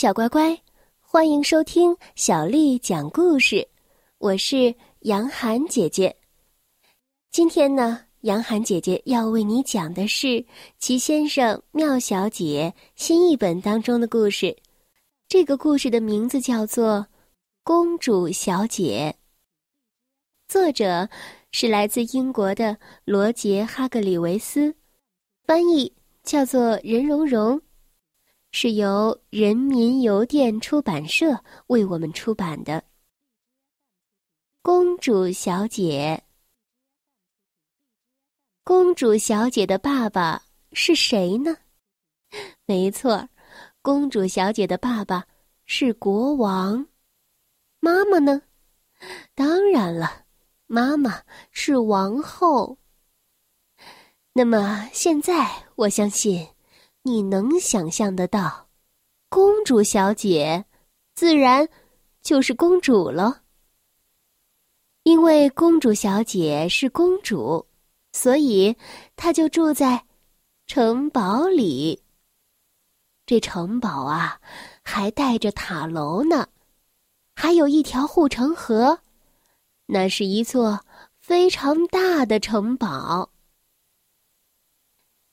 小乖乖，欢迎收听小丽讲故事。我是杨涵姐姐。今天呢，杨涵姐姐要为你讲的是《齐先生妙小姐》新译本当中的故事。这个故事的名字叫做《公主小姐》，作者是来自英国的罗杰·哈格里维斯，翻译叫做任蓉蓉。是由人民邮电出版社为我们出版的《公主小姐》。公主小姐的爸爸是谁呢？没错，公主小姐的爸爸是国王。妈妈呢？当然了，妈妈是王后。那么现在，我相信。你能想象得到，公主小姐，自然就是公主了。因为公主小姐是公主，所以她就住在城堡里。这城堡啊，还带着塔楼呢，还有一条护城河，那是一座非常大的城堡。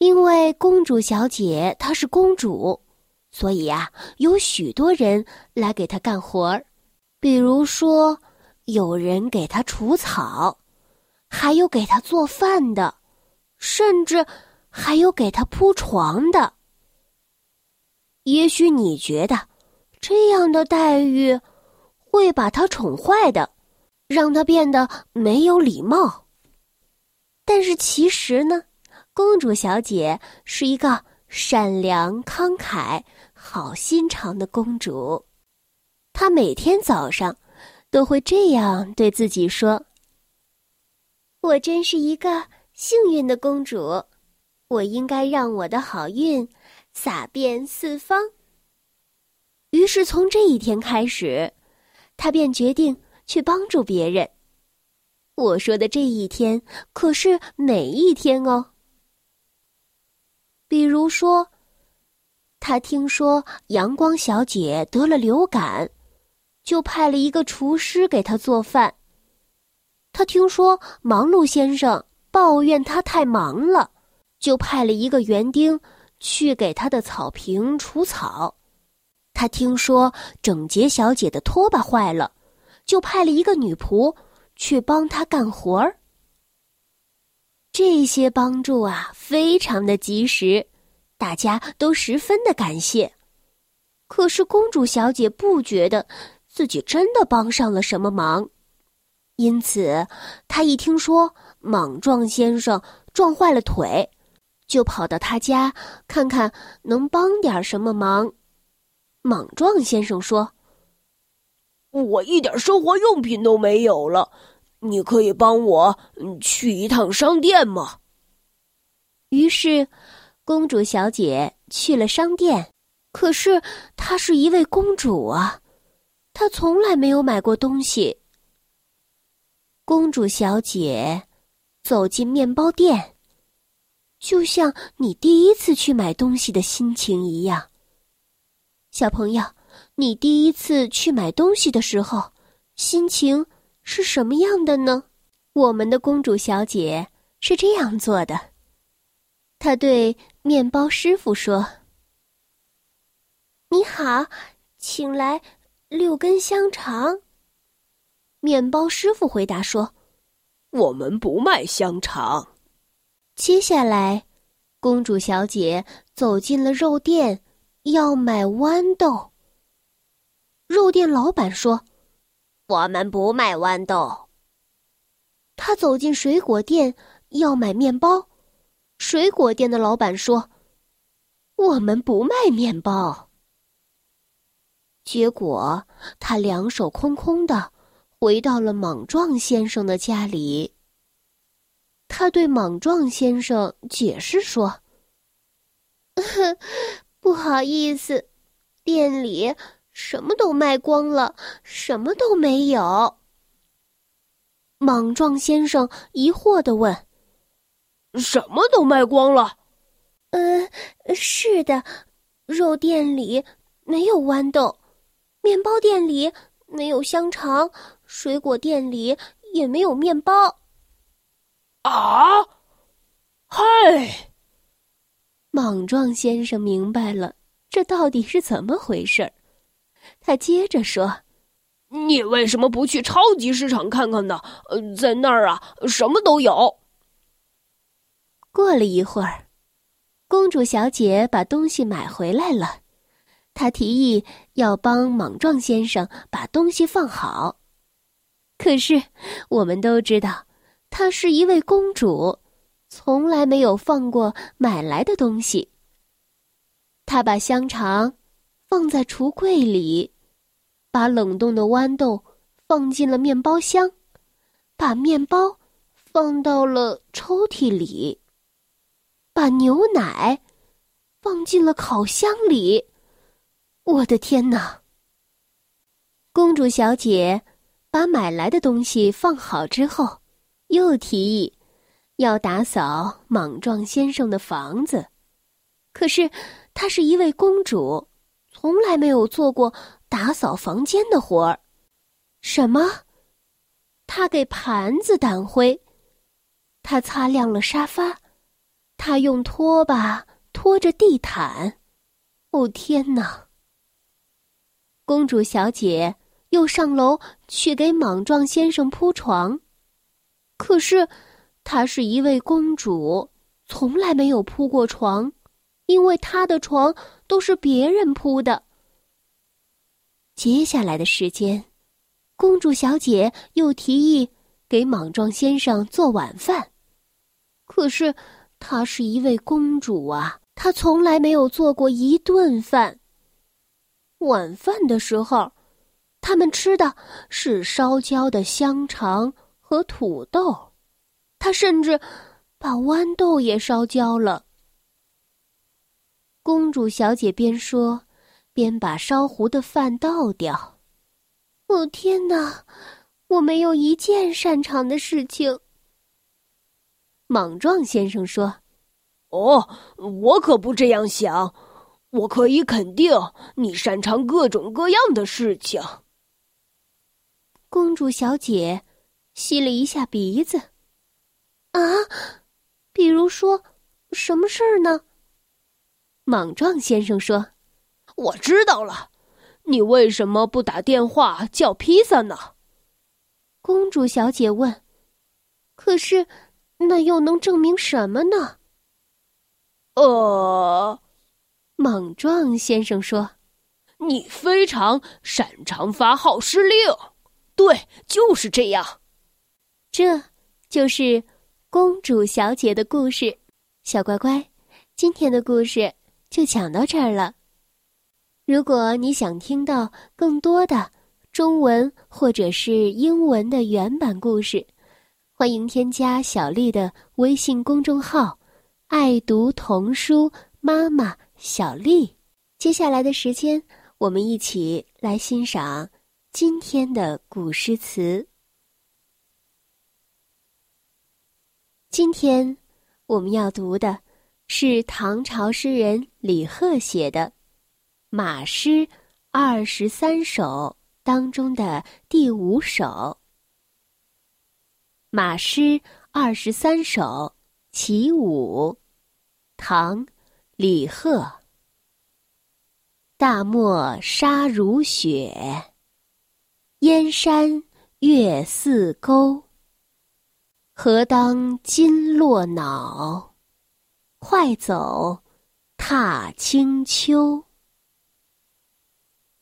因为公主小姐她是公主，所以呀，有许多人来给她干活儿。比如说，有人给她除草，还有给她做饭的，甚至还有给她铺床的。也许你觉得这样的待遇会把她宠坏的，让她变得没有礼貌。但是其实呢？公主小姐是一个善良、慷慨、好心肠的公主，她每天早上都会这样对自己说：“我真是一个幸运的公主，我应该让我的好运洒遍四方。”于是从这一天开始，她便决定去帮助别人。我说的这一天可是每一天哦。比如说，他听说阳光小姐得了流感，就派了一个厨师给她做饭。他听说忙碌先生抱怨他太忙了，就派了一个园丁去给他的草坪除草。他听说整洁小姐的拖把坏了，就派了一个女仆去帮她干活儿。这些帮助啊，非常的及时，大家都十分的感谢。可是公主小姐不觉得自己真的帮上了什么忙，因此她一听说莽撞先生撞坏了腿，就跑到他家看看能帮点什么忙。莽撞先生说：“我一点生活用品都没有了。”你可以帮我去一趟商店吗？于是，公主小姐去了商店。可是，她是一位公主啊，她从来没有买过东西。公主小姐走进面包店，就像你第一次去买东西的心情一样。小朋友，你第一次去买东西的时候，心情？是什么样的呢？我们的公主小姐是这样做的。她对面包师傅说：“你好，请来六根香肠。”面包师傅回答说：“我们不卖香肠。”接下来，公主小姐走进了肉店，要买豌豆。肉店老板说。我们不卖豌豆。他走进水果店要买面包，水果店的老板说：“我们不卖面包。”结果他两手空空的回到了莽撞先生的家里。他对莽撞先生解释说：“不好意思，店里……”什么都卖光了，什么都没有。莽撞先生疑惑的问：“什么都卖光了？”“呃，是的，肉店里没有豌豆，面包店里没有香肠，水果店里也没有面包。啊！嗨！莽撞先生明白了，这到底是怎么回事儿？他接着说：“你为什么不去超级市场看看呢？呃，在那儿啊，什么都有。”过了一会儿，公主小姐把东西买回来了。她提议要帮莽撞先生把东西放好。可是，我们都知道，她是一位公主，从来没有放过买来的东西。她把香肠放在橱柜里，把冷冻的豌豆放进了面包箱，把面包放到了抽屉里。把牛奶放进了烤箱里，我的天哪！公主小姐把买来的东西放好之后，又提议要打扫莽撞先生的房子。可是她是一位公主，从来没有做过打扫房间的活儿。什么？他给盘子掸灰，他擦亮了沙发。他用拖把拖着地毯，哦天哪！公主小姐又上楼去给莽撞先生铺床，可是她是一位公主，从来没有铺过床，因为她的床都是别人铺的。接下来的时间，公主小姐又提议给莽撞先生做晚饭，可是。她是一位公主啊，她从来没有做过一顿饭。晚饭的时候，他们吃的是烧焦的香肠和土豆，她甚至把豌豆也烧焦了。公主小姐边说，边把烧糊的饭倒掉。哦天哪，我没有一件擅长的事情。莽撞先生说：“哦，我可不这样想。我可以肯定，你擅长各种各样的事情。”公主小姐吸了一下鼻子。“啊，比如说，什么事儿呢？”莽撞先生说：“我知道了，你为什么不打电话叫披萨呢？”公主小姐问。“可是。”那又能证明什么呢？呃，莽撞先生说：“你非常擅长发号施令。”对，就是这样。这就是公主小姐的故事。小乖乖，今天的故事就讲到这儿了。如果你想听到更多的中文或者是英文的原版故事，欢迎添加小丽的微信公众号“爱读童书妈妈小丽”。接下来的时间，我们一起来欣赏今天的古诗词。今天我们要读的是唐朝诗人李贺写的《马诗二十三首》当中的第五首。马诗二十三首其五，唐，李贺。大漠沙如雪，燕山月似钩。何当金络脑，快走，踏清秋。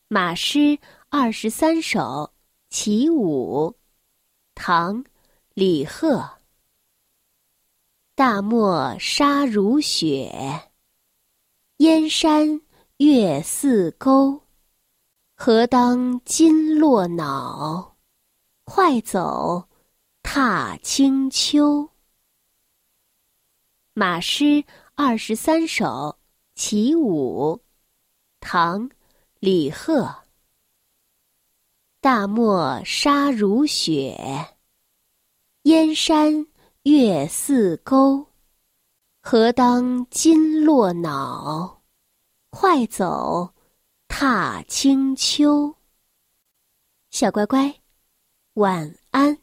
马诗二十三首其五，唐。李贺。大漠沙如雪，燕山月似钩。何当金络脑，快走，踏清秋。马诗二十三首其五，唐，李贺。大漠沙如雪。燕山月似钩，何当金络脑，快走，踏清秋。小乖乖，晚安。